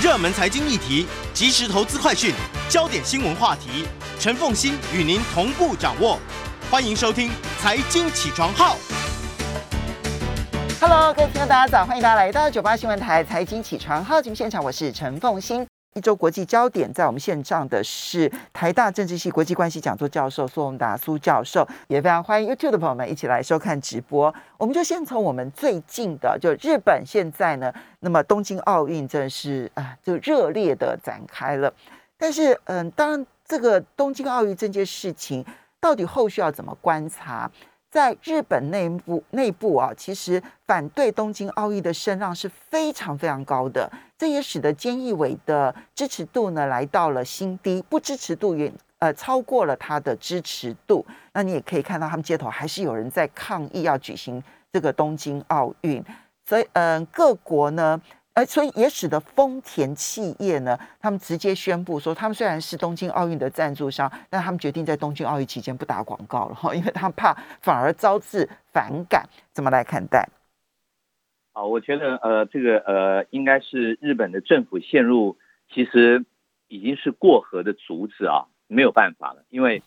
热门财经议题、即时投资快讯、焦点新闻话题，陈凤欣与您同步掌握。欢迎收听《财经起床号》。Hello，各位听众，大家早！欢迎大家来到九八新闻台财经起床号节目现场，我是陈凤欣。一周国际焦点，在我们线上的是台大政治系国际关系讲座教授苏宏达苏教授，也非常欢迎 YouTube 的朋友们一起来收看直播。我们就先从我们最近的，就日本现在呢，那么东京奥运真的是啊，就热烈的展开了。但是，嗯，当然这个东京奥运这件事情，到底后续要怎么观察？在日本内部内部啊，其实反对东京奥运的声浪是非常非常高的，这也使得菅义伟的支持度呢来到了新低，不支持度也呃超过了他的支持度。那你也可以看到，他们街头还是有人在抗议要举行这个东京奥运，所以嗯、各国呢。所以也使得丰田企业呢，他们直接宣布说，他们虽然是东京奥运的赞助商，但他们决定在东京奥运期间不打广告了哈，因为他怕反而招致反感。怎么来看待？啊，我觉得呃，这个呃，应该是日本的政府陷入其实已经是过河的竹子啊，没有办法了，因为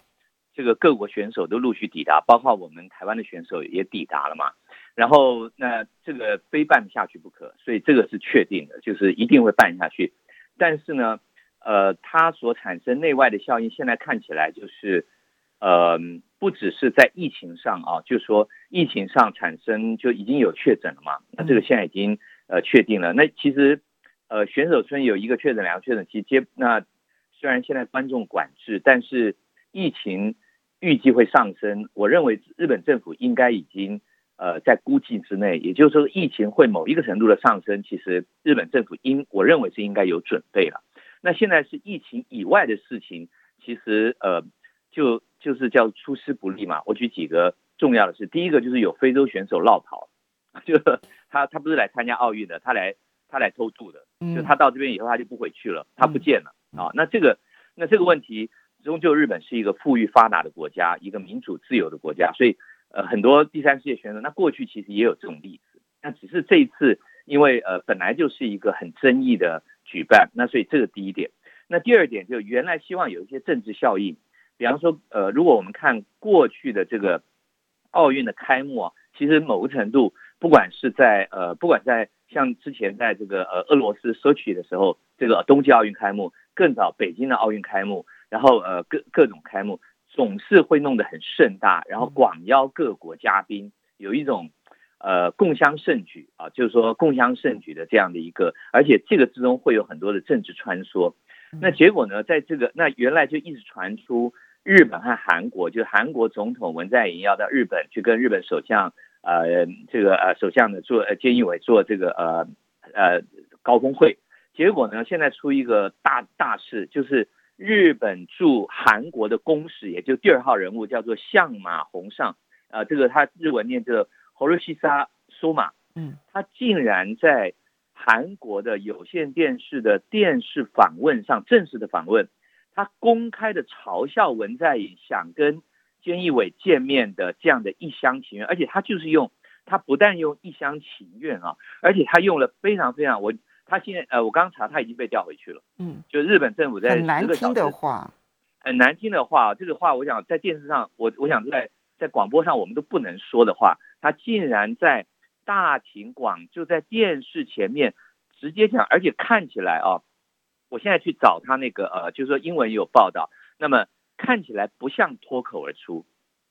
这个各国选手都陆续抵达，包括我们台湾的选手也抵达了嘛。然后那这个非办下去不可，所以这个是确定的，就是一定会办下去。但是呢，呃，它所产生内外的效应，现在看起来就是，呃，不只是在疫情上啊，就是说疫情上产生就已经有确诊了嘛，那这个现在已经呃确定了。那其实呃选手村有一个确诊，两个确诊，其实接那虽然现在观众管制，但是疫情预计会上升。我认为日本政府应该已经。呃，在估计之内，也就是说，疫情会某一个程度的上升，其实日本政府应我认为是应该有准备了。那现在是疫情以外的事情，其实呃，就就是叫出师不利嘛。我举几个重要的事，第一个就是有非洲选手落跑，就他他不是来参加奥运的，他来他来偷渡的，就他到这边以后他就不回去了，他不见了啊。那这个那这个问题，终究日本是一个富裕发达的国家，一个民主自由的国家，所以。呃，很多第三世界选手，那过去其实也有这种例子，那只是这一次，因为呃本来就是一个很争议的举办，那所以这个第一点。那第二点就原来希望有一些政治效应，比方说呃，如果我们看过去的这个奥运的开幕啊，其实某个程度，不管是在呃，不管在像之前在这个呃俄罗斯索取的时候，这个冬季奥运开幕，更早北京的奥运开幕，然后呃各各种开幕。总是会弄得很盛大，然后广邀各国嘉宾，有一种呃共襄盛举啊，就是说共襄盛举的这样的一个，而且这个之中会有很多的政治穿梭。那结果呢，在这个那原来就一直传出日本和韩国，就韩国总统文在寅要到日本去跟日本首相呃这个呃首相呢做呃菅义伟做这个呃呃高峰会，结果呢现在出一个大大事就是。日本驻韩国的公使，也就第二号人物，叫做相马宏尚，呃，这个他日文念这个 Horishisa Soma，嗯，他竟然在韩国的有线电视的电视访问上，正式的访问，他公开的嘲笑文在寅想跟菅义伟见面的这样的一厢情愿，而且他就是用，他不但用一厢情愿啊，而且他用了非常非常我。他现在呃，我刚查，他已经被调回去了。嗯，就日本政府在很难听的话，很难听的话，这个话我想在电视上，我我想在在广播上我们都不能说的话，他竟然在大庭广就在电视前面直接讲，而且看起来啊，我现在去找他那个呃，就是说英文有报道，那么看起来不像脱口而出，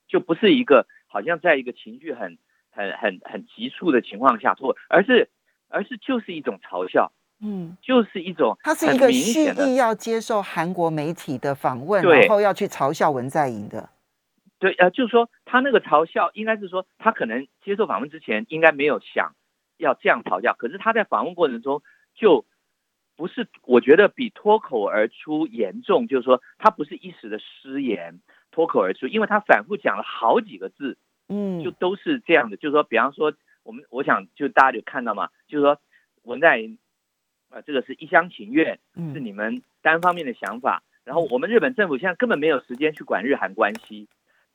就不是一个好像在一个情绪很很很很急促的情况下脱，而是。而是就是一种嘲笑，嗯，就是一种他是一个蓄意要接受韩国媒体的访问，然后要去嘲笑文在寅的。对，呃，就是说他那个嘲笑，应该是说他可能接受访问之前应该没有想要这样嘲笑，可是他在访问过程中就不是，我觉得比脱口而出严重，就是说他不是一时的失言脱口而出，因为他反复讲了好几个字，嗯，就都是这样的，就是说，比方说。我们我想就大家就看到嘛，就是说文在寅啊，这个是一厢情愿，是你们单方面的想法。然后我们日本政府现在根本没有时间去管日韩关系，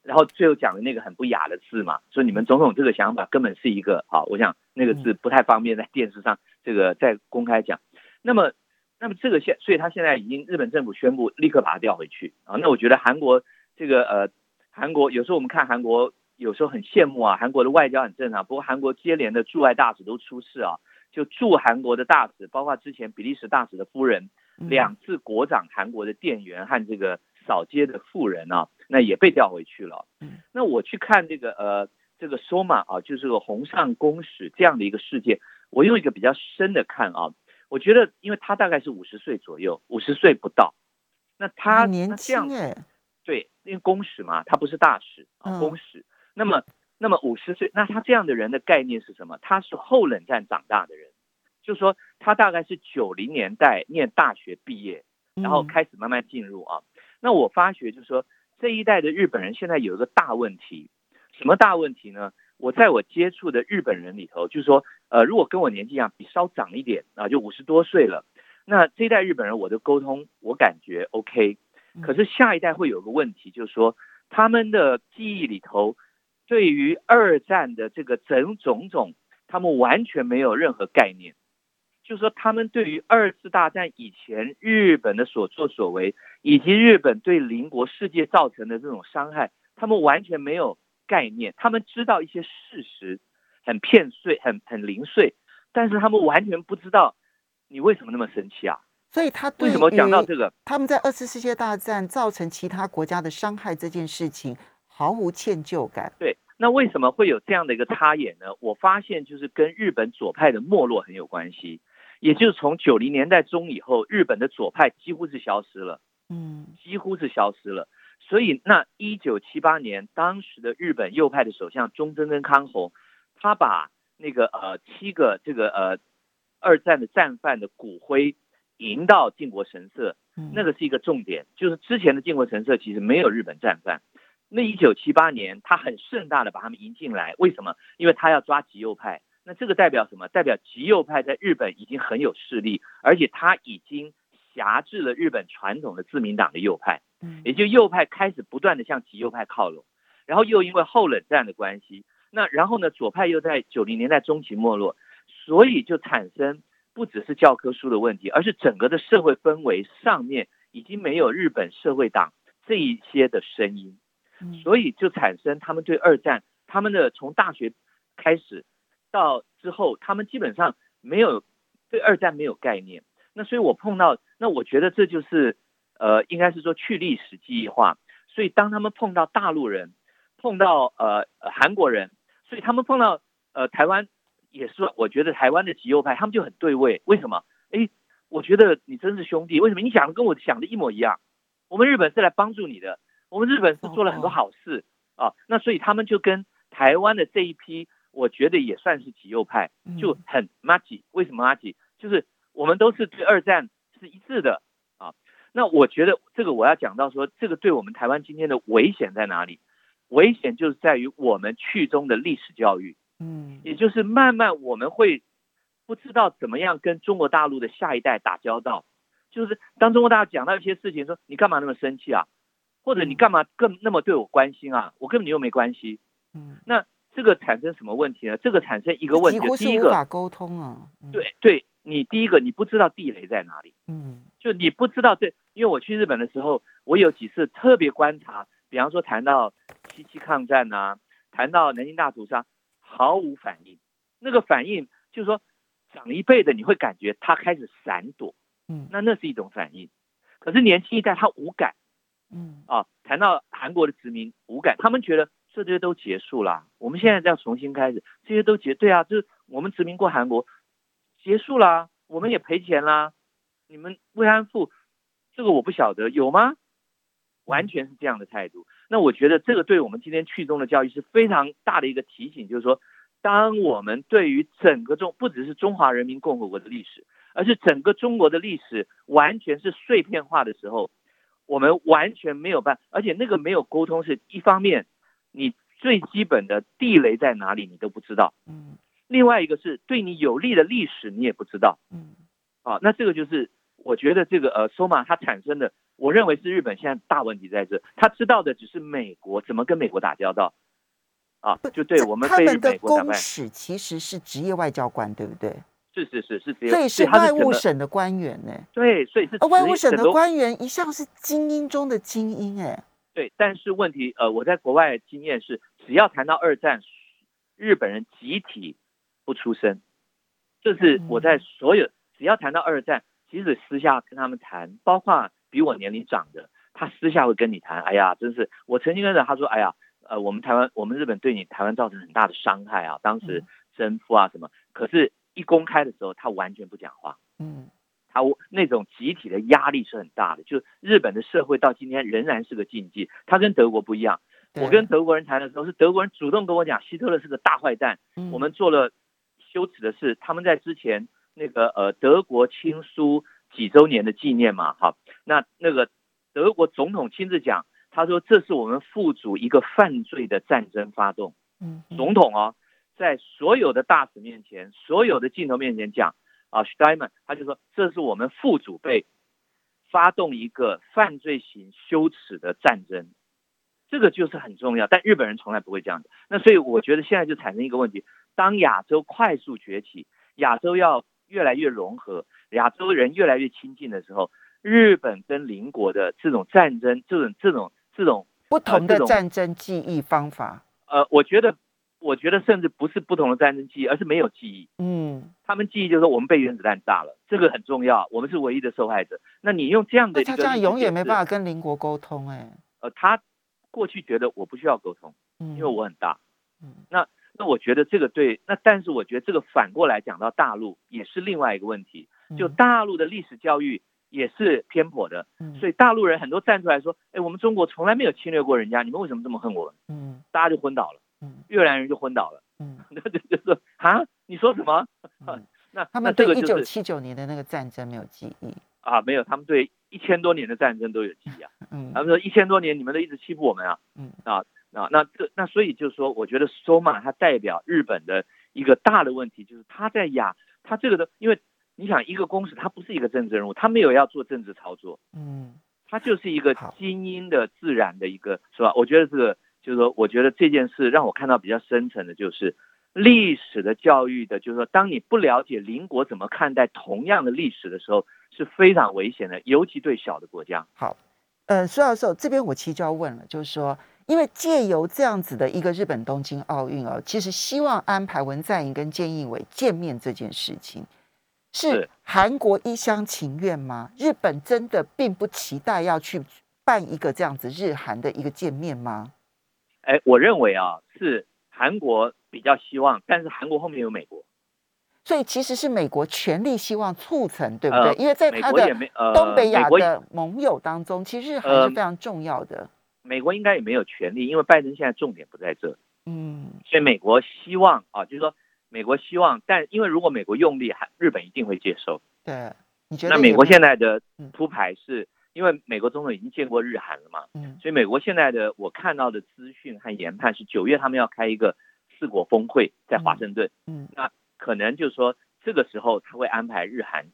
然后最后讲的那个很不雅的字嘛，说你们总统这个想法根本是一个啊，我想那个字不太方便在电视上这个再公开讲。那么那么这个现，所以他现在已经日本政府宣布立刻把他调回去啊。那我觉得韩国这个呃，韩国有时候我们看韩国有时候很羡慕啊，韩国的外交很正常。不过韩国接连的驻外大使都出事啊，就驻韩国的大使，包括之前比利时大使的夫人，两次国长韩国的店员和这个扫街的妇人啊，那也被调回去了。那我去看这个呃这个索马啊，就是个红上公使这样的一个事件，我用一个比较深的看啊。我觉得，因为他大概是五十岁左右，五十岁不到，那他年轻哎，对，因为公使嘛，他不是大使啊，公使。那么，那么五十岁，那他这样的人的概念是什么？他是后冷战长大的人，就是说他大概是九零年代念大学毕业，然后开始慢慢进入啊。那我发觉就是说，这一代的日本人现在有一个大问题，什么大问题呢？我在我接触的日本人里头，就是说，呃，如果跟我年纪一样，比稍长一点啊，就五十多岁了，那这一代日本人，我的沟通我感觉 OK。可是下一代会有个问题，就是说，他们的记忆里头，对于二战的这个整种种，他们完全没有任何概念。就是说，他们对于二次大战以前日本的所作所为，以及日本对邻国世界造成的这种伤害，他们完全没有。概念，他们知道一些事实，很片碎，很很零碎，但是他们完全不知道你为什么那么生气啊？所以他为什么讲到这个？他们在二次世界大战造成其他国家的伤害这件事情毫无歉疚感。对，那为什么会有这样的一个插眼呢？我发现就是跟日本左派的没落很有关系，也就是从九零年代中以后，日本的左派几乎是消失了，嗯，几乎是消失了。所以，那一九七八年，当时的日本右派的首相中曾根康弘，他把那个呃七个这个呃二战的战犯的骨灰迎到靖国神社，那个是一个重点。就是之前的靖国神社其实没有日本战犯，那一九七八年他很盛大的把他们迎进来，为什么？因为他要抓极右派。那这个代表什么？代表极右派在日本已经很有势力，而且他已经辖制了日本传统的自民党的右派。也就右派开始不断的向极右派靠拢，然后又因为后冷战的关系，那然后呢左派又在九零年代中期没落，所以就产生不只是教科书的问题，而是整个的社会氛围上面已经没有日本社会党这一些的声音，所以就产生他们对二战，他们的从大学开始到之后，他们基本上没有对二战没有概念。那所以我碰到，那我觉得这就是。呃，应该是说去历史记忆化，所以当他们碰到大陆人，碰到呃韩国人，所以他们碰到呃台湾也是，我觉得台湾的极右派他们就很对位。为什么？哎，我觉得你真是兄弟。为什么？你讲的跟我想的一模一样。我们日本是来帮助你的，我们日本是做了很多好事啊。那所以他们就跟台湾的这一批，我觉得也算是极右派，就很 g i 为什么 g i 就是我们都是对二战是一致的啊。那我觉得这个我要讲到说，这个对我们台湾今天的危险在哪里？危险就是在于我们去中的历史教育，嗯，也就是慢慢我们会不知道怎么样跟中国大陆的下一代打交道。就是当中国大陆讲到一些事情，说你干嘛那么生气啊？或者你干嘛更那么对我关心啊？我跟你又没关系。嗯，那这个产生什么问题呢？这个产生一个问题，第一个无法沟通啊。对对，你第一个你不知道地雷在哪里。嗯。就你不知道这，因为我去日本的时候，我有几次特别观察，比方说谈到七七抗战呐，谈到南京大屠杀，毫无反应。那个反应就是说，长一辈的你会感觉他开始闪躲，嗯，那那是一种反应。可是年轻一代他无感，嗯啊，谈到韩国的殖民无感，他们觉得这些都结束了，我们现在要重新开始，这些都结对啊，就是我们殖民过韩国，结束了，我们也赔钱啦。你们慰安妇，这个我不晓得有吗？完全是这样的态度。那我觉得这个对我们今天去中的教育是非常大的一个提醒，就是说，当我们对于整个中不只是中华人民共和国的历史，而是整个中国的历史完全是碎片化的时候，我们完全没有办，而且那个没有沟通是一方面，你最基本的地雷在哪里你都不知道，嗯，另外一个是对你有利的历史你也不知道，嗯。啊，那这个就是我觉得这个呃，索马它产生的，我认为是日本现在大问题在这，他知道的只是美国怎么跟美国打交道，啊，就对我们他们的公使其实是职业外交官，对不对？是是是是只有，所以是外务省的官员呢。对，所以是外务省的官员一向是精英中的精英哎。对，但是问题呃，我在国外经验是，只要谈到二战，日本人集体不出声。这是我在所有只要谈到二战，即使私下跟他们谈，包括比我年龄长的，他私下会跟你谈。哎呀，真是我曾经跟着他说，哎呀，呃，我们台湾，我们日本对你台湾造成很大的伤害啊，当时征服啊什么。可是，一公开的时候，他完全不讲话。嗯。他那种集体的压力是很大的，就日本的社会到今天仍然是个禁忌。他跟德国不一样，我跟德国人谈的时候，是德国人主动跟我讲，希特勒是个大坏蛋。我们做了羞耻的事，他们在之前那个呃德国亲苏几周年的纪念嘛，哈，那那个德国总统亲自讲，他说这是我们副主一个犯罪的战争发动。嗯，总统哦，在所有的大使面前，所有的镜头面前讲。啊，Steinman，他就说这是我们副主被发动一个犯罪型羞耻的战争，这个就是很重要。但日本人从来不会这样的。那所以我觉得现在就产生一个问题：当亚洲快速崛起，亚洲要越来越融合，亚洲人越来越亲近的时候，日本跟邻国的这种战争，这种这种这种不同的战争记忆方法，呃，我觉得。我觉得甚至不是不同的战争记忆，而是没有记忆。嗯，他们记忆就是说我们被原子弹炸了，这个很重要，我们是唯一的受害者。那你用这样的，他这样永远没办法跟邻国沟通，哎。呃，他过去觉得我不需要沟通，因为我很大。嗯，那那我觉得这个对，那但是我觉得这个反过来讲到大陆也是另外一个问题，就大陆的历史教育也是偏颇的。嗯，所以大陆人很多站出来说，哎，我们中国从来没有侵略过人家，你们为什么这么恨我们？嗯，大家就昏倒了。越南人就昏倒了。嗯，那 就就是啊，你说什么？那他们对一九七九年的那个战争没有记忆啊？没有，他们对一千多年的战争都有记忆啊。嗯，他们说一千多年你们都一直欺负我们啊。嗯啊啊，那这那所以就是说，我觉得 SOMA 它代表日本的一个大的问题，就是他在亚，他这个的，因为你想一个公使，他不是一个政治人物，他没有要做政治操作。嗯，他就是一个精英的自然的一个，是吧？我觉得这个。就是说，我觉得这件事让我看到比较深层的，就是历史的教育的，就是说，当你不了解邻国怎么看待同样的历史的时候，是非常危险的，尤其对小的国家。好，呃，苏教授这边我其实就要问了，就是说，因为借由这样子的一个日本东京奥运哦，其实希望安排文在寅跟菅义伟见面这件事情，是韩国一厢情愿吗？日本真的并不期待要去办一个这样子日韩的一个见面吗？哎，我认为啊，是韩国比较希望，但是韩国后面有美国，所以其实是美国全力希望促成，对不对？因为在他的东北亚的盟友当中，其实日韩是非常重要的。美国应该也没有权利，因为拜登现在重点不在这。嗯，所以美国希望啊，就是说美国希望，但因为如果美国用力，还日本一定会接受。对，你觉得？那美国现在的铺排是？因为美国总统已经见过日韩了嘛，嗯，所以美国现在的我看到的资讯和研判是九月他们要开一个四国峰会，在华盛顿，嗯，那可能就是说这个时候他会安排日韩，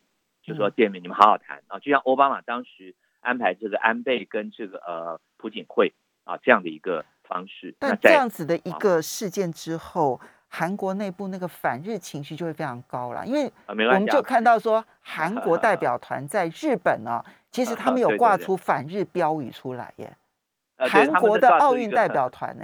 就说见面，你们好好谈啊，就像奥巴马当时安排这个安倍跟这个呃朴槿惠啊这样的一个方式。但这样子的一个事件之后，韩国内部那个反日情绪就会非常高了，因为我们就看到说韩国代表团在日本呢。其实他们有挂出反日标语出来耶，韩国的奥运代表团呢。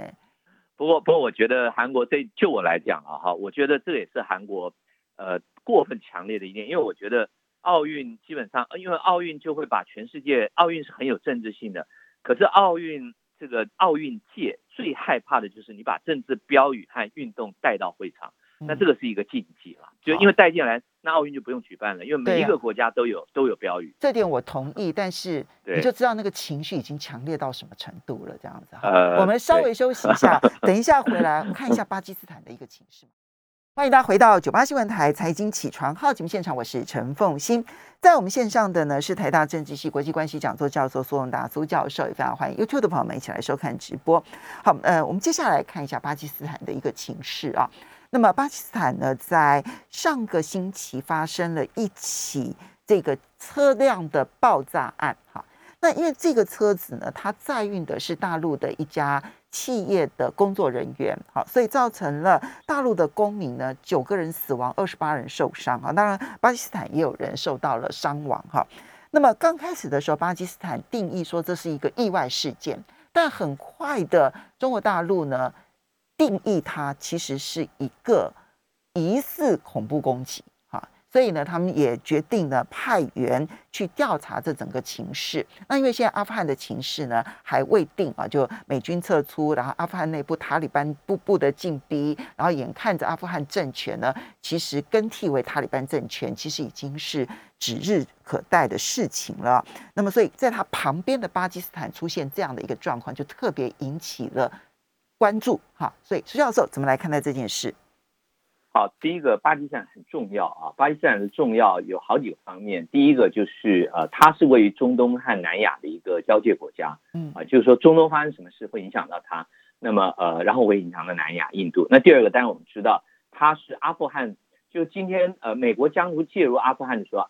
不过，不过，我觉得韩国这就我来讲啊，哈，我觉得这也是韩国呃过分强烈的一点，因为我觉得奥运基本上，因为奥运就会把全世界，奥运是很有政治性的，可是奥运这个奥运界最害怕的就是你把政治标语和运动带到会场。那这个是一个禁忌了，就因为带进来，那奥运就不用举办了，因为每一个国家都有都有标语。这点我同意，但是 你就知道那个情绪已经强烈到什么程度了，这样子。呃，我们稍微休息一下，等一下回来看一下巴基斯坦的一个情势。欢迎大家回到九八新闻台财经起床号节目现场，我是陈凤欣，在我们线上的呢是台大政治系国际关系讲座教授苏永达苏教授，也非常欢迎 YouTube 的朋友们一起来收看直播。好，呃，我们接下来看一下巴基斯坦的一个情势啊。那么巴基斯坦呢，在上个星期发生了一起这个车辆的爆炸案，哈。那因为这个车子呢，它载运的是大陆的一家企业的工作人员，好，所以造成了大陆的公民呢九个人死亡，二十八人受伤，哈，当然巴基斯坦也有人受到了伤亡，哈。那么刚开始的时候，巴基斯坦定义说这是一个意外事件，但很快的中国大陆呢定义它其实是一个疑似恐怖攻击。所以呢，他们也决定呢派员去调查这整个情势。那因为现在阿富汗的情势呢还未定啊，就美军撤出，然后阿富汗内部塔利班步步的进逼，然后眼看着阿富汗政权呢，其实更替为塔利班政权，其实已经是指日可待的事情了。那么，所以在他旁边的巴基斯坦出现这样的一个状况，就特别引起了关注。哈，所以苏教授怎么来看待这件事？好，第一个巴基斯坦很重要啊，巴基斯坦的重要有好几个方面。第一个就是呃，它是位于中东和南亚的一个交界国家，嗯啊，就是说中东发生什么事会影响到它，那么呃，然后会影响到南亚、印度。那第二个，当然我们知道它是阿富汗，就今天呃，美国将如介入阿富汗的时候，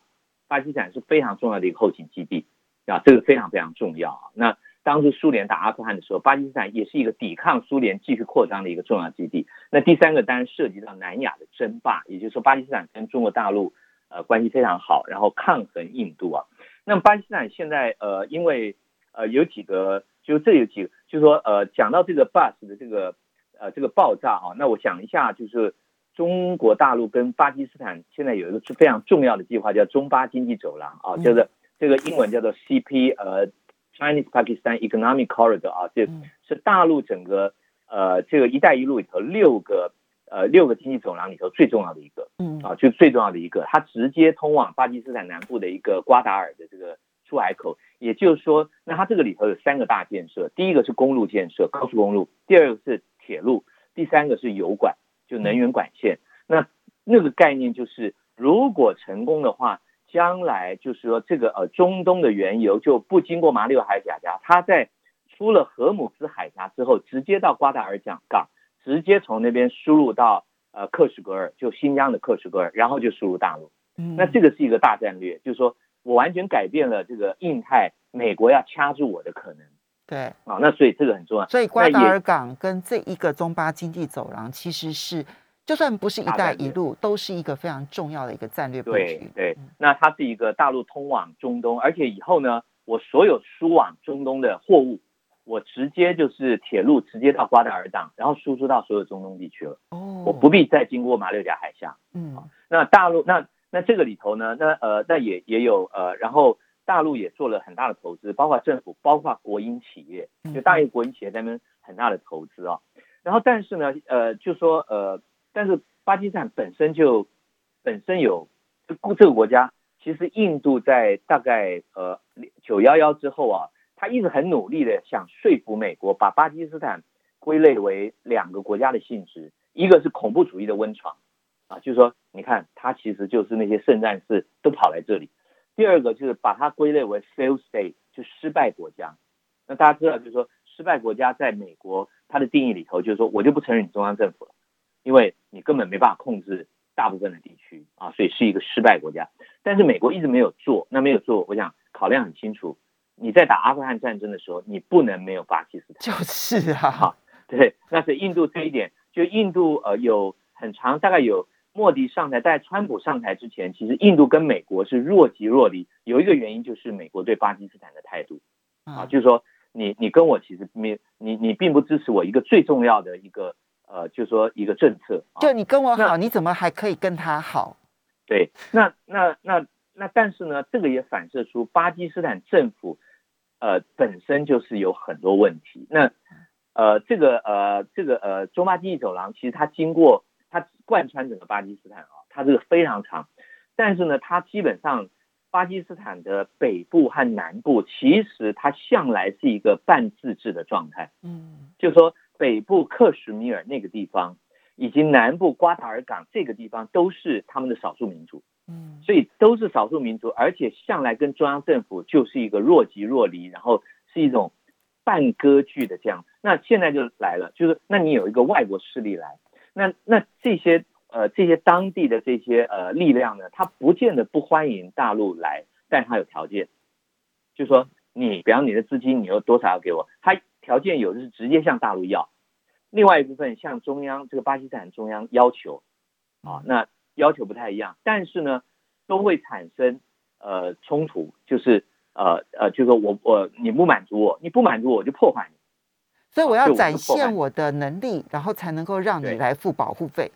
巴基斯坦是非常重要的一个后勤基地啊，这个非常非常重要啊。那当初苏联打阿富汗的时候，巴基斯坦也是一个抵抗苏联继续扩张的一个重要基地。那第三个当然涉及到南亚的争霸，也就是说巴基斯坦跟中国大陆呃关系非常好，然后抗衡印度啊。那么巴基斯坦现在呃因为呃有几个，就这有几个，就是说呃讲到这个 bus 的这个呃这个爆炸啊，那我讲一下，就是中国大陆跟巴基斯坦现在有一个非常重要的计划，叫中巴经济走廊啊，叫做这个英文叫做 CP 呃。Chinese Pakistan Economic Corridor 啊，这是大陆整个呃这个“一带一路”里头六个呃六个经济走廊里头最重要的一个，嗯啊，就最重要的一个，它直接通往巴基斯坦南部的一个瓜达尔的这个出海口。也就是说，那它这个里头有三个大建设，第一个是公路建设，高速公路；第二个是铁路；第三个是油管，就能源管线。那那个概念就是，如果成功的话。将来就是说，这个呃，中东的原油就不经过马六海海峡，它在出了荷姆斯海峡之后，直接到瓜达尔港港，直接从那边输入到呃克什格尔，就新疆的克什格尔，然后就输入大陆。嗯，那这个是一个大战略，就是说我完全改变了这个印太美国要掐住我的可能。对，啊，那所以这个很重要。所以瓜达尔港跟这一个中巴经济走廊其实是。就算不是“一带一路”，都是一个非常重要的一个战略布局。对对，那它是一个大陆通往中东，而且以后呢，我所有输往中东的货物，我直接就是铁路直接到瓜达尔港，然后输出到所有中东地区了。哦，我不必再经过马六甲海峡。嗯，那大陆那那这个里头呢，那呃那也也有呃，然后大陆也做了很大的投资，包括政府，包括国营企业，就大型国营企业在那边很大的投资啊。然后但是呢，呃，就说呃。但是巴基斯坦本身就本身有这这个国家，其实印度在大概呃九幺幺之后啊，他一直很努力的想说服美国把巴基斯坦归类为两个国家的性质，一个是恐怖主义的温床啊，就是说你看他其实就是那些圣战士都跑来这里；第二个就是把它归类为 fail state，就失败国家。那大家知道，就是说失败国家在美国它的定义里头，就是说我就不承认你中央政府了。因为你根本没办法控制大部分的地区啊，所以是一个失败国家。但是美国一直没有做，那没有做，我想考量很清楚。你在打阿富汗战争的时候，你不能没有巴基斯坦。就是啊，对，那是印度这一点，就印度呃有很长，大概有莫迪上台，在川普上台之前，其实印度跟美国是若即若离。有一个原因就是美国对巴基斯坦的态度啊，就是说你你跟我其实没你你并不支持我一个最重要的一个。呃，就说一个政策，就你跟我好，你怎么还可以跟他好？对，那那那那，但是呢，这个也反射出巴基斯坦政府，呃，本身就是有很多问题。那呃，这个呃，这个呃，中巴经济走廊其实它经过它贯穿整个巴基斯坦啊，它这个非常长，但是呢，它基本上巴基斯坦的北部和南部其实它向来是一个半自治的状态。嗯，就说。北部克什米尔那个地方，以及南部瓜达尔港这个地方，都是他们的少数民族。嗯，所以都是少数民族，而且向来跟中央政府就是一个若即若离，然后是一种半割据的这样。那现在就来了，就是那你有一个外国势力来，那那这些呃这些当地的这些呃力量呢，他不见得不欢迎大陆来，但他有条件，就是说你比方你的资金你有多少要给我，他。条件有的是直接向大陆要，另外一部分向中央这个巴基斯坦中央要求，啊，那要求不太一样，但是呢，都会产生呃冲突，就是呃呃，就是我我你不满足我，你不满足我就破坏你，所以我要展现我的能力，然后才能够让你来付保护费。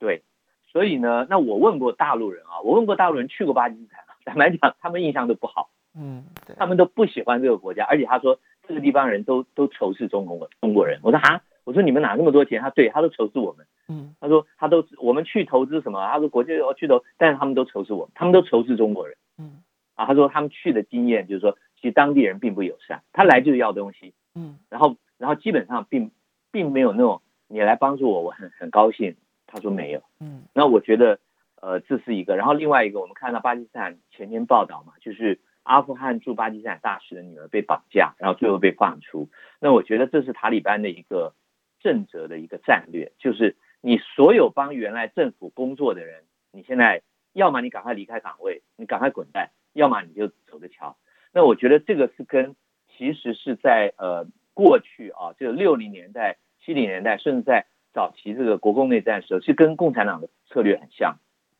对，所以呢，那我问过大陆人啊，我问过大陆人去过巴基斯坦，坦白讲，他们印象都不好。嗯，他们都不喜欢这个国家，而且他说这个地方人都都仇视中国中国人。我说哈，我说你们哪那么多钱？他对他都仇视我们。嗯，他说他都我们去投资什么？他说国际要去投，但是他们都仇视我们，他们都仇视中国人。嗯，啊，他说他们去的经验就是说，其实当地人并不友善，他来就是要东西。嗯，然后然后基本上并并没有那种你来帮助我，我很很高兴。他说没有。嗯，那我觉得呃这是一个，然后另外一个我们看到巴基斯坦前天报道嘛，就是。阿富汗驻巴基斯坦大使的女儿被绑架，然后最后被放出。那我觉得这是塔利班的一个正则的一个战略，就是你所有帮原来政府工作的人，你现在要么你赶快离开岗位，你赶快滚蛋，要么你就走着瞧。那我觉得这个是跟其实是在呃过去啊，这个六零年代、七零年代，甚至在早期这个国共内战时候，是跟共产党的策略很像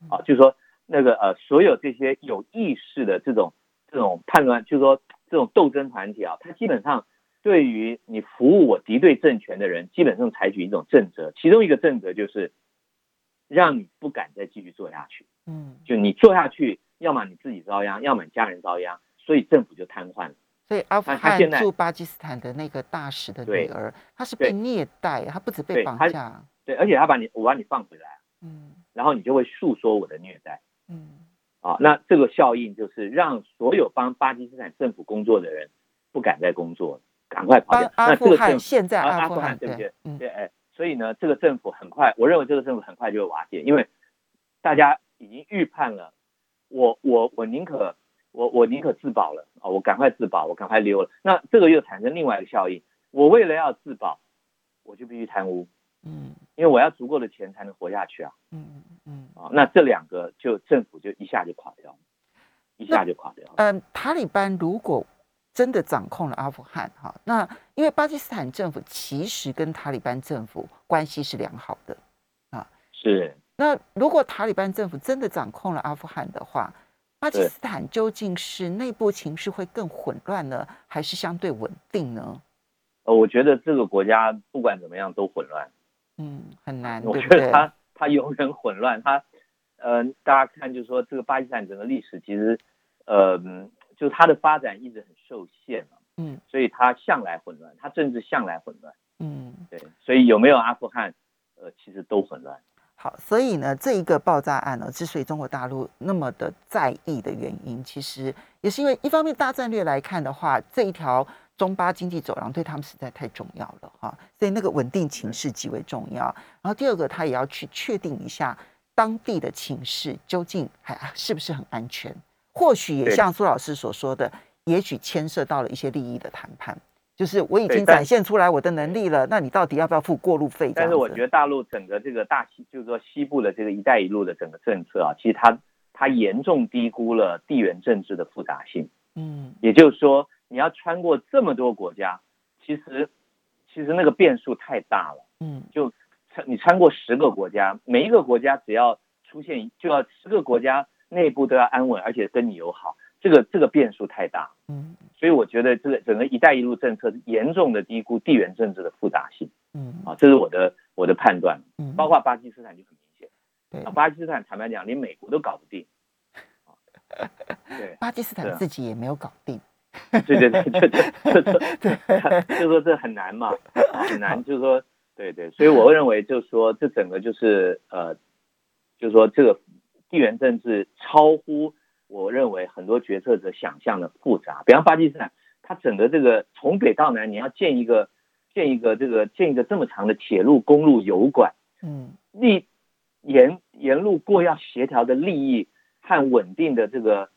啊，就是说那个呃所有这些有意识的这种。这种叛乱，就是说这种斗争团体啊，他基本上对于你服务我敌对政权的人，基本上采取一种政策，其中一个政策就是让你不敢再继续做下去。嗯，就你做下去，要么你自己遭殃，要么你家人遭殃，所以政府就瘫痪了。所以阿富汗驻巴基斯坦的那个大使的女儿，她是被虐待，她不止被绑架，对，而且他把你，我把你放回来，嗯，然后你就会诉说我的虐待，嗯。啊，那这个效应就是让所有帮巴基斯坦政府工作的人不敢再工作，赶快跑掉。那这个政现在阿富汗对不对？对，哎，所以呢，这个政府很快，我认为这个政府很快就会瓦解，因为大家已经预判了，我我我宁可我我宁可自保了啊，我赶快自保，我赶快溜了。那这个又产生另外一个效应，我为了要自保，我就必须贪污。嗯，因为我要足够的钱才能活下去啊。嗯嗯嗯。啊，那这两个就政府就一下就垮掉，一下就垮掉。嗯，塔利班如果真的掌控了阿富汗，哈，那因为巴基斯坦政府其实跟塔利班政府关系是良好的啊。是。那如果塔利班政府真的掌控了阿富汗的话，巴基斯坦究竟是内部情势会更混乱呢，还是相对稳定呢？呃，我觉得这个国家不管怎么样都混乱。嗯，很难。我觉得他他有人混乱，他，呃，大家看，就是说这个巴基斯坦整个历史其实，呃，就是它的发展一直很受限嘛。嗯，所以它向来混乱，它政治向来混乱。嗯，对，所以有没有阿富汗，呃，其实都混乱。好，所以呢，这一个爆炸案呢，之所以中国大陆那么的在意的原因，其实也是因为一方面大战略来看的话，这一条。中巴经济走廊对他们实在太重要了哈，所以那个稳定情势极为重要。然后第二个，他也要去确定一下当地的情势究竟还是不是很安全。或许也像苏老师所说的，也许牵涉到了一些利益的谈判。就是我已经展现出来我的能力了，那你到底要不要付过路费？但是我觉得大陆整个这个大西，就是说西部的这个“一带一路”的整个政策啊，其实它它严重低估了地缘政治的复杂性。嗯，也就是说。你要穿过这么多国家，其实其实那个变数太大了。嗯，就穿你穿过十个国家，每一个国家只要出现，就要十个国家内部都要安稳，而且跟你友好，这个这个变数太大。嗯，所以我觉得这个整个“一带一路”政策严重的低估地缘政治的复杂性。嗯，啊，这是我的我的判断。嗯，包括巴基斯坦就很明显。对，巴基斯坦坦白讲，连美国都搞不定。对，巴基斯坦自己也没有搞定。对 对对，就就就就就说这很难嘛，很难，就是说，对对，所以我认为就是说，这整个就是呃，就是说这个地缘政治超乎我认为很多决策者想象的复杂。比方巴基斯坦，它整个这个从北到南，你要建一个建一个这个建一个这么长的铁路、公路、油管，嗯，利沿沿路过要协调的利益和稳定的这个。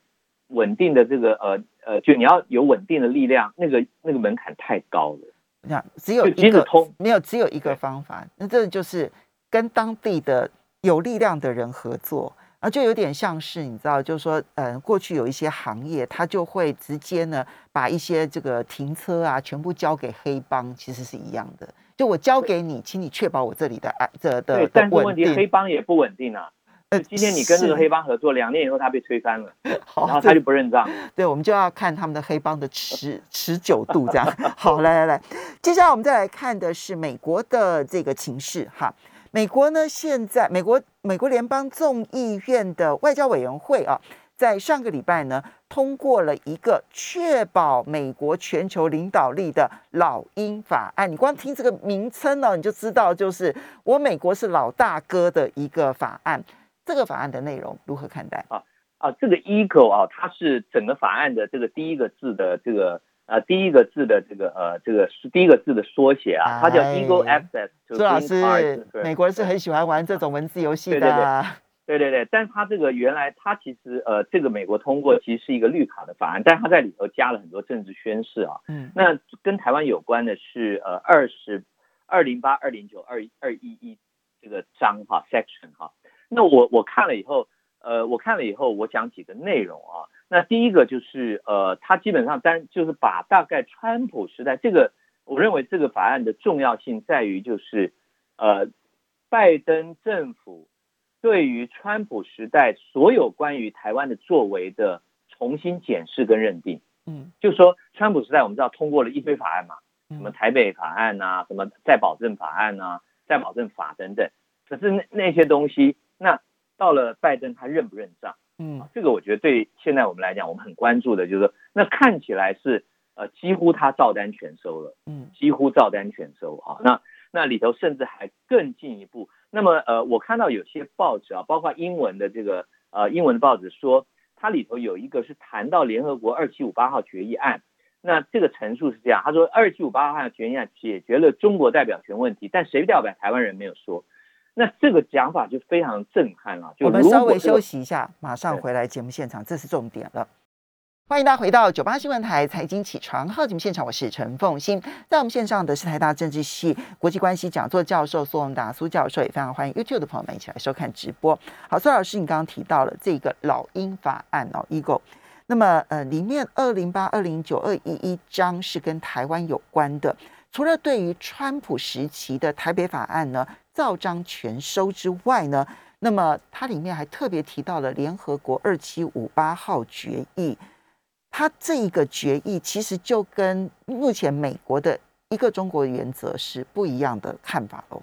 稳定的这个呃呃，就你要有稳定的力量，那个那个门槛太高了。那只有一个通，没有只有一个方法，那这就是跟当地的有力量的人合作，啊，就有点像是你知道，就是说，嗯，过去有一些行业，他就会直接呢把一些这个停车啊全部交给黑帮，其实是一样的。就我交给你，请你确保我这里的安这的但是问题。黑帮也不稳定啊。呃今天你跟这个黑帮合作，两年以后他被推翻了，好，然后他就不认账。对，我们就要看他们的黑帮的持 持久度，这样。好，来来来，接下来我们再来看的是美国的这个情势哈。美国呢，现在美国美国联邦众议院的外交委员会啊，在上个礼拜呢，通过了一个确保美国全球领导力的老鹰法案。你光听这个名称呢，你就知道，就是我美国是老大哥的一个法案。这个法案的内容如何看待？啊啊，这个 eagle 啊，它是整个法案的这个第一个字的这个呃第一个字的这个呃这个是第一个字的缩写啊，它叫哎 eagle access 朱老师，美国人是很喜欢玩这种文字游戏对对对。对对对，但它这个原来它其实呃这个美国通过其实是一个绿卡的法案，但它在里头加了很多政治宣示啊。嗯那跟台湾有关的是呃二十二零八二零九二二一一这个章哈 section 哈。那我我看了以后，呃我看了以后，我讲几个内容啊。那第一个就是呃，它基本上单就是把大概川普时代这个，我认为这个法案的重要性在于就是呃拜登政府对于川普时代所有关于台湾的作为的重新检视跟认定。嗯就是说，川普时代我们知道通过了一堆法案嘛，什么嗯台北法案呐、什么再保证法案呐、再保证法等等。可是那那些东西，那到了拜登他认不认账？嗯这个我觉得对现在我们来讲，我们很关注的就是说，那看起来是呃几乎他照单全收了。嗯几乎照单全收啊。那那里头甚至还更进一步。那么呃，我看到有些报纸啊，包括英文的这个呃英文的报纸说，它里头有一个是谈到联合国二七五八号决议案。那这个陈述是这样，他说二七五八号决议案解决了中国代表权问题，但谁代表台湾人没有说。那这个讲法就非常震撼了。就我们稍微休息一下，马上回来节目现场，这是重点了。欢迎大家回到九八新闻台财经起床号节目现场，我是陈凤欣。在我们线上的是台大政治系国际关系讲座教授苏荣达苏教授，也非常欢迎 YouTube 的朋友们一起来收看直播。好，苏老师，你刚刚提到了这个老鹰法案哦，Eagle。那么呃，里面二零八、二零九、二一一章是跟台湾有关的。除了对于川普时期的台北法案呢照章全收之外呢，那么它里面还特别提到了联合国二七五八号决议。它这一个决议其实就跟目前美国的一个中国原则是不一样的看法喽。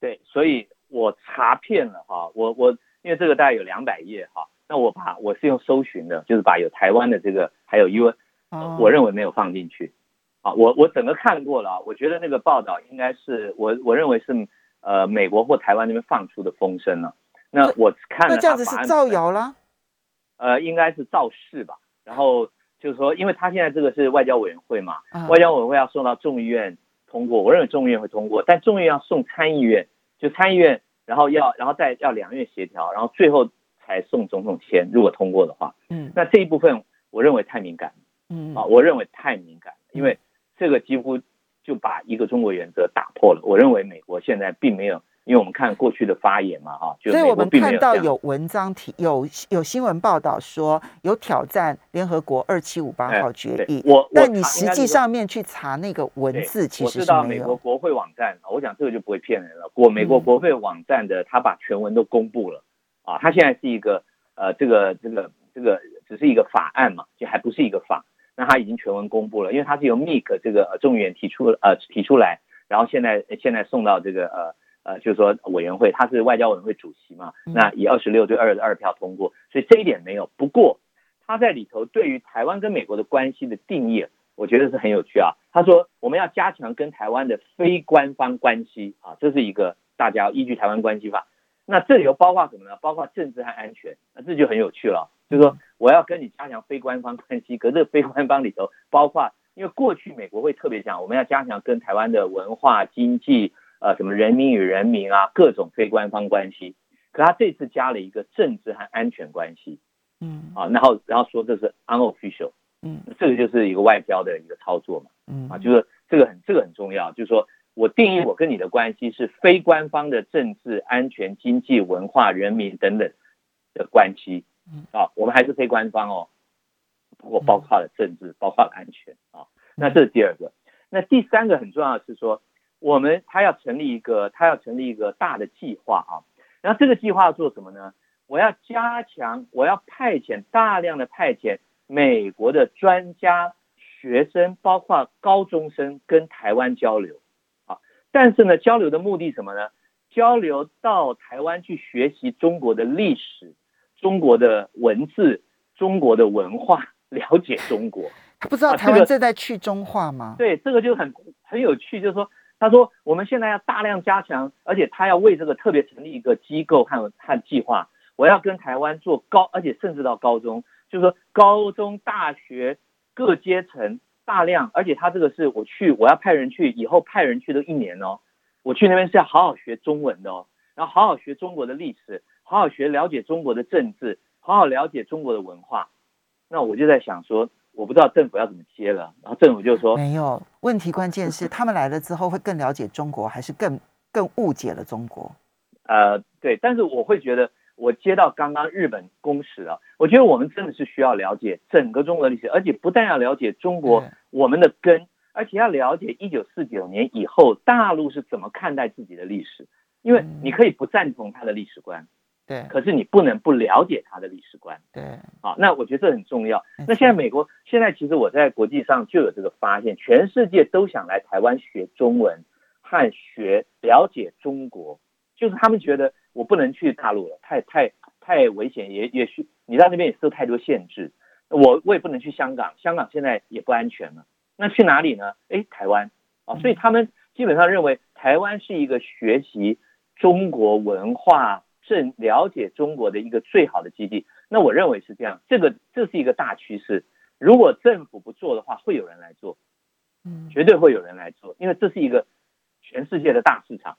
对，所以我查遍了哈，我我因为这个大概有两百页哈，那我把我是用搜寻的，就是把有台湾的这个还有 U，、哦我认为没有放进去，啊，我我整个看过了，我觉得那个报道应该是我我认为是呃美国或台湾那边放出的风声呢。那我看了那这样子是造谣啦。呃，应该是造势吧。然后就是说，因为他现在这个是外交委员会嘛，啊外交委员会要送到众议院通过，我认为众议院会通过，但众议院要送参议院，就参议院，然后要然后再要两院协调，然后最后才送总统签，如果通过的话，嗯那这一部分我认为太敏感嗯啊，我认为太敏感，因为这个几乎就把一个中国原则打破了。我认为美国现在并没有，因为我们看过去的发言嘛，哈，就所以我们看到有文章提有有新闻报道说有挑战联合国二七五八哎号决议，我我但你实际上面去查那个文字其我知实是没有。道美国国会网站，我想这个就不会骗人了。国美国嗯国会网站的，他把全文都公布了啊，他现在是一个呃，这个这个这个只是一个法案嘛，就还不是一个法。那他已经全文公布了，因为他是由 MIC 这个呃众议员提出呃提出来，然后现在现在送到这个呃呃，就是说委员会，他是外交委员会主席嘛，嗯那以二十六对二十二票通过，所以这一点没有。不过他在里头对于台湾跟美国的关系的定义，我觉得是很有趣啊。他说我们要加强跟台湾的非官方关系啊，这是一个大家要依据台湾关系法。那这里头包括什么呢？包括政治和安全，那这就很有趣了。就是说我要跟你加强非官方关系，可是这个非官方里头包括，因为过去美国会特别讲，我们要加强跟台湾的文化、经济，呃，什么人民与人民啊，各种非官方关系。可他这次加了一个政治和安全关系。嗯。啊，然后然后说这是 unofficial，嗯。这个就是一个外交的一个操作嘛。嗯。啊，就是这个很这个很重要，就是说我定义我跟你的关系是非官方的政治、安全、经济、文化、人民等等的关系啊，我们还是非官方哦，不过包括了政治，包括了安全啊。那这是第二个。那第三个很重要的是说，我们他要成立一个，他要成立一个大的计划啊。然后这个计划要做什么呢？我要加强，我要派遣大量的派遣美国的专家、学生，包括高中生跟台湾交流啊。但是呢，交流的目的什么呢？交流到台湾去学习中国的历史、中国的文字、中国的文化，了解中国。他不知道台湾正在去中化吗？对，这个就很很有趣，就是说，他说我们现在要大量加强，而且他要为这个特别成立一个机构和和计划。我要跟台湾做高，而且甚至到高中，就是说高中、大学各阶层大量，而且他这个是我去，我要派人去，以后派人去都一年哦。我去那边是要好好学中文的哦，然后好好学中国的历史，好好学了解中国的政治，好好了解中国的文化。那我就在想说，我不知道政府要怎么接了。然后政府就说没有问题，关键是他们来了之后会更了解中国，还是更更误解了中国？呃，对，但是我会觉得，我接到刚刚日本公使啊，我觉得我们真的是需要了解整个中国历史，而且不但要了解中国我们的根。而且要了解一九四九年以后大陆是怎么看待自己的历史，因为你可以不赞同他的历史观，对，可是你不能不了解他的历史观，对，啊，那我觉得这很重要。那现在美国现在其实我在国际上就有这个发现，全世界都想来台湾学中文和学了解中国，就是他们觉得我不能去大陆了，太太太危险，也也许你在那边也受太多限制，我我也不能去香港，香港现在也不安全了。那去哪里呢？哎，台湾啊，所以他们基本上认为台湾是一个学习中国文化、正了解中国的一个最好的基地。那我认为是这样，这个这是一个大趋势。如果政府不做的话，会有人来做，嗯，绝对会有人来做，因为这是一个全世界的大市场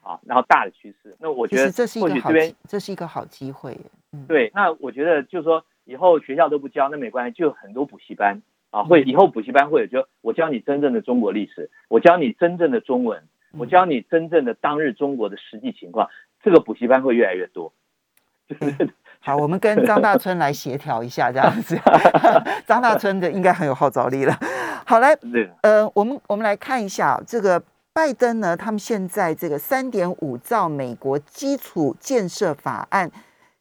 啊，然后大的趋势。那我觉得这是一个好，这是一个好机会。对，那我觉得就是说，以后学校都不教，那没关系，就有很多补习班。啊，会以后补习班会有，就我教你真正的中国历史，我教你真正的中文，我教你真正的当日中国的实际情况，这个补习班会越来越多。好，我们跟张大春来协调一下，这样子。张大春的应该很有号召力了。好，来，呃，我们我们来看一下这个拜登呢，他们现在这个三点五兆美国基础建设法案，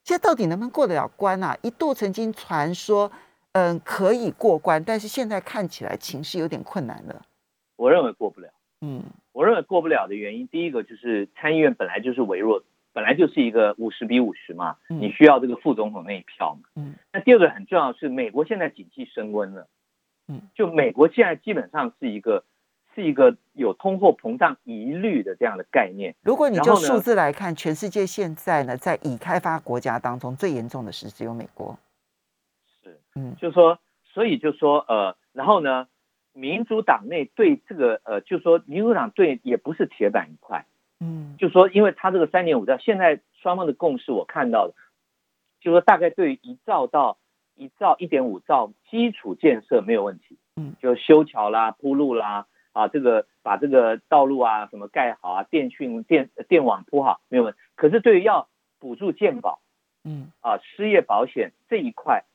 现在到底能不能过得了关啊？一度曾经传说。嗯，可以过关，但是现在看起来情势有点困难了。我认为过不了。嗯，我认为过不了的原因，第一个就是参议院本来就是微弱，本来就是一个五十比五十嘛，你需要这个副总统那一票嘛。嗯，那第二个很重要的是，美国现在景气升温了。嗯，就美国现在基本上是一个是一个有通货膨胀疑虑的这样的概念。如果你就数字来看，全世界现在呢，在已开发国家当中最严重的是只有美国。是嗯，就说，所以就说，呃，然后呢，民主党内对这个，呃，就说民主党对也不是铁板一块，嗯，就说，因为他这个三点五兆，现在双方的共识我看到的，就说大概对于一兆到一兆一点五兆基础建设没有问题，嗯，就修桥啦、铺路啦，啊，这个把这个道路啊什么盖好啊，电讯电电网铺好没有问题，可是对于要补助健保，嗯，啊，失业保险这一块。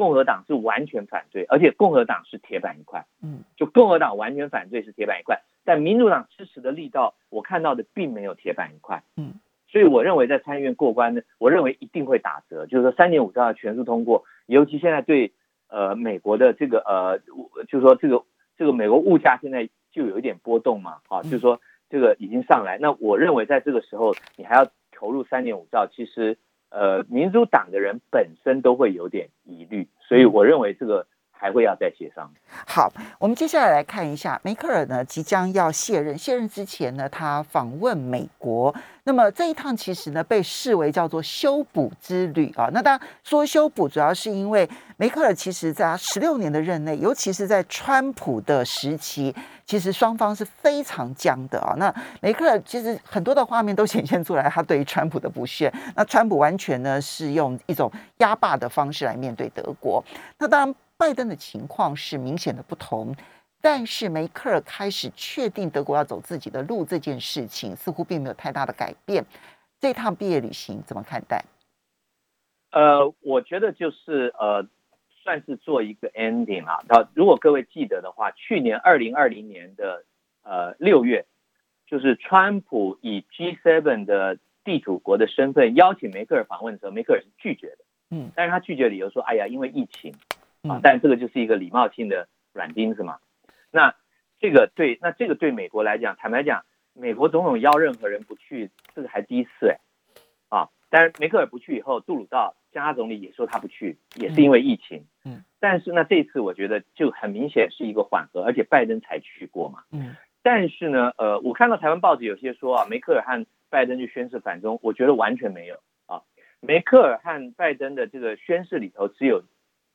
共和党是完全反对，而且共和党是铁板一块。嗯，就共和党完全反对是铁板一块，但民主党支持的力道，我看到的并没有铁板一块。嗯，所以我认为在参议院过关呢，我认为一定会打折，就是说三点五兆全数通过，尤其现在对呃美国的这个呃，就是说这个这个美国物价现在就有一点波动嘛，啊，就是说这个已经上来，那我认为在这个时候你还要投入三点五兆，其实。呃，民主党的人本身都会有点疑虑，所以我认为这个还会要再协商。好，我们接下来来看一下梅克尔呢，即将要卸任。卸任之前呢，他访问美国。那么这一趟其实呢，被视为叫做修补之旅啊。那当然说修补，主要是因为梅克尔其实在他十六年的任内，尤其是在川普的时期，其实双方是非常僵的啊。那梅克尔其实很多的画面都显现出来，他对于川普的不屑。那川普完全呢是用一种压霸的方式来面对德国。那当然，拜登的情况是明显的不同。但是梅克尔开始确定德国要走自己的路这件事情，似乎并没有太大的改变。这趟毕业旅行怎么看待？呃，我觉得就是呃，算是做一个 ending 啊。那如果各位记得的话，去年二零二零年的呃六月，就是川普以 G7 的地主国的身份邀请梅克尔访问的时候，梅克尔是拒绝的。嗯，但是他拒绝理由说，哎呀，因为疫情啊嗯。但这个就是一个礼貌性的软钉子嘛。那这个对，那这个对美国来讲，坦白讲，美国总统邀任何人不去，这个还第一次哎。啊，但是梅克尔不去以后，杜鲁道加拿大总理也说他不去，也是因为疫情。嗯，但是呢，这次我觉得就很明显是一个缓和，而且拜登才去过嘛。嗯但是呢，呃，我看到台湾报纸有些说啊，梅克尔和拜登就宣誓反中，我觉得完全没有啊。梅克尔和拜登的这个宣誓里头只有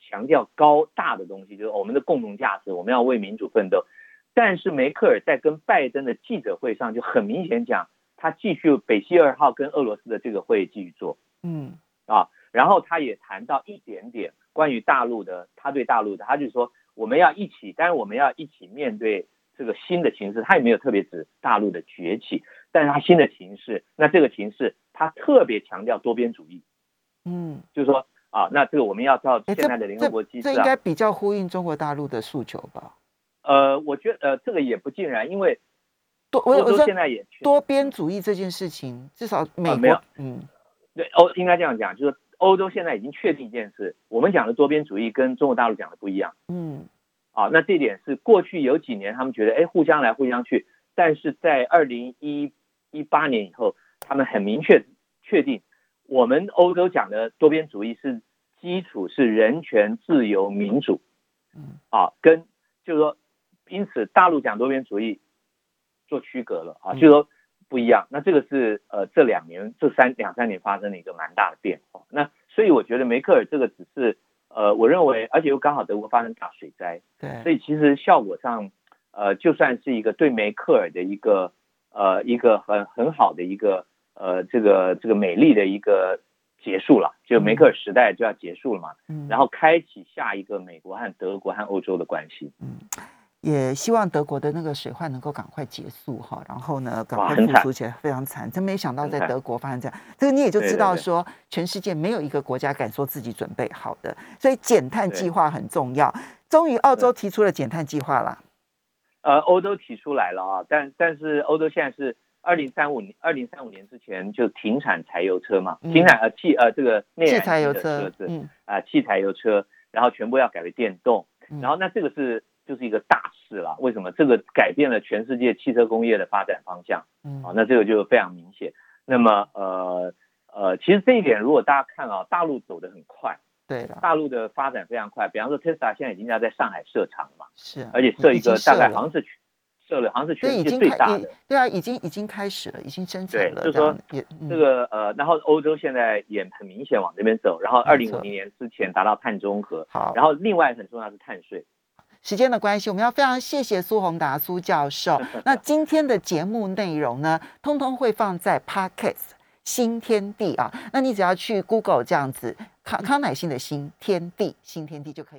强调高大的东西，就是我们的共同价值，我们要为民主奋斗。但是梅克尔在跟拜登的记者会上就很明显讲，他继续北溪二号跟俄罗斯的这个会继续做嗯啊。然后他也谈到一点点关于大陆的，他对大陆的，他就说我们要一起，但是我们要一起面对这个新的形势。他也没有特别指大陆的崛起，但是他新的形势，那这个形势他特别强调多边主义，嗯，就是说啊，那这个我们要照哎，现在的联合国机制啊，这应该比较呼应中国大陆的诉求吧？呃，我觉得呃这个也不尽然，因为多我欧洲我说现在也多边主义这件事情，至少美国没有嗯对欧应该这样讲，就是欧洲现在已经确定一件事，我们讲的多边主义跟中国大陆讲的不一样嗯啊。那这点是过去有几年他们觉得哎互相来互相去，但是在二零一一八年以后，他们很明确确定，我们欧洲讲的多边主义是基础是人权、自由、民主。嗯。啊，跟就是说，因此大陆讲多边主义做区隔了。啊，嗯。就是说不一样。那这个是呃这两年这三两三年发生的一个蛮大的变化。那所以我觉得梅克尔这个只是呃，我认为，而且又刚好德国发生大水灾，对。所以其实效果上呃，就算是一个对梅克尔的一个呃一个很很好的一个呃这个这个美丽的一个结束了，就梅克尔时代就要结束了嘛。嗯，然后开启下一个美国和德国和欧洲的关系。嗯。也希望德国的那个水患能够赶快结束哈，然后呢，赶快复苏起来，非常惨。真没想到在德国发生这样，这个你也就知道说，全世界没有一个国家敢说自己准备好的，所以减碳对计划很重要。终于，澳洲提出了减碳计划了。呃，欧洲提出来了啊，但但是欧洲现在是二零三五年，二零三五年之前就停产柴油车嘛，嗯停产呃汽呃这个内汽燃机的柴油车车，子嗯，啊、汽柴油车，然后全部要改为电动，嗯然后那这个是就是一个大事了。为什么？这个改变了全世界汽车工业的发展方向嗯啊，那这个就非常明显。那么呃呃，其实这一点如果大家看啊，大陆走得很快，对的，大陆的发展非常快。比方说，Tesla 现在已经要在上海设厂了嘛，是啊，而且设一个大概了好像是全设了，好像是对，全世界最大的。对啊，已经已经开始了，已经生产了，对就是说也嗯这个呃，然后欧洲现在也很明显往这边走，然后二零五零年之前达到碳中和，好。然后另外很重要是碳税。时间的关系，我们要非常谢谢苏宏达苏教授。那今天的节目内容呢，通通会放在 Podcast 新天地啊。那你只要去 Google 这样子，康康乃馨的新天地，新天地就可以。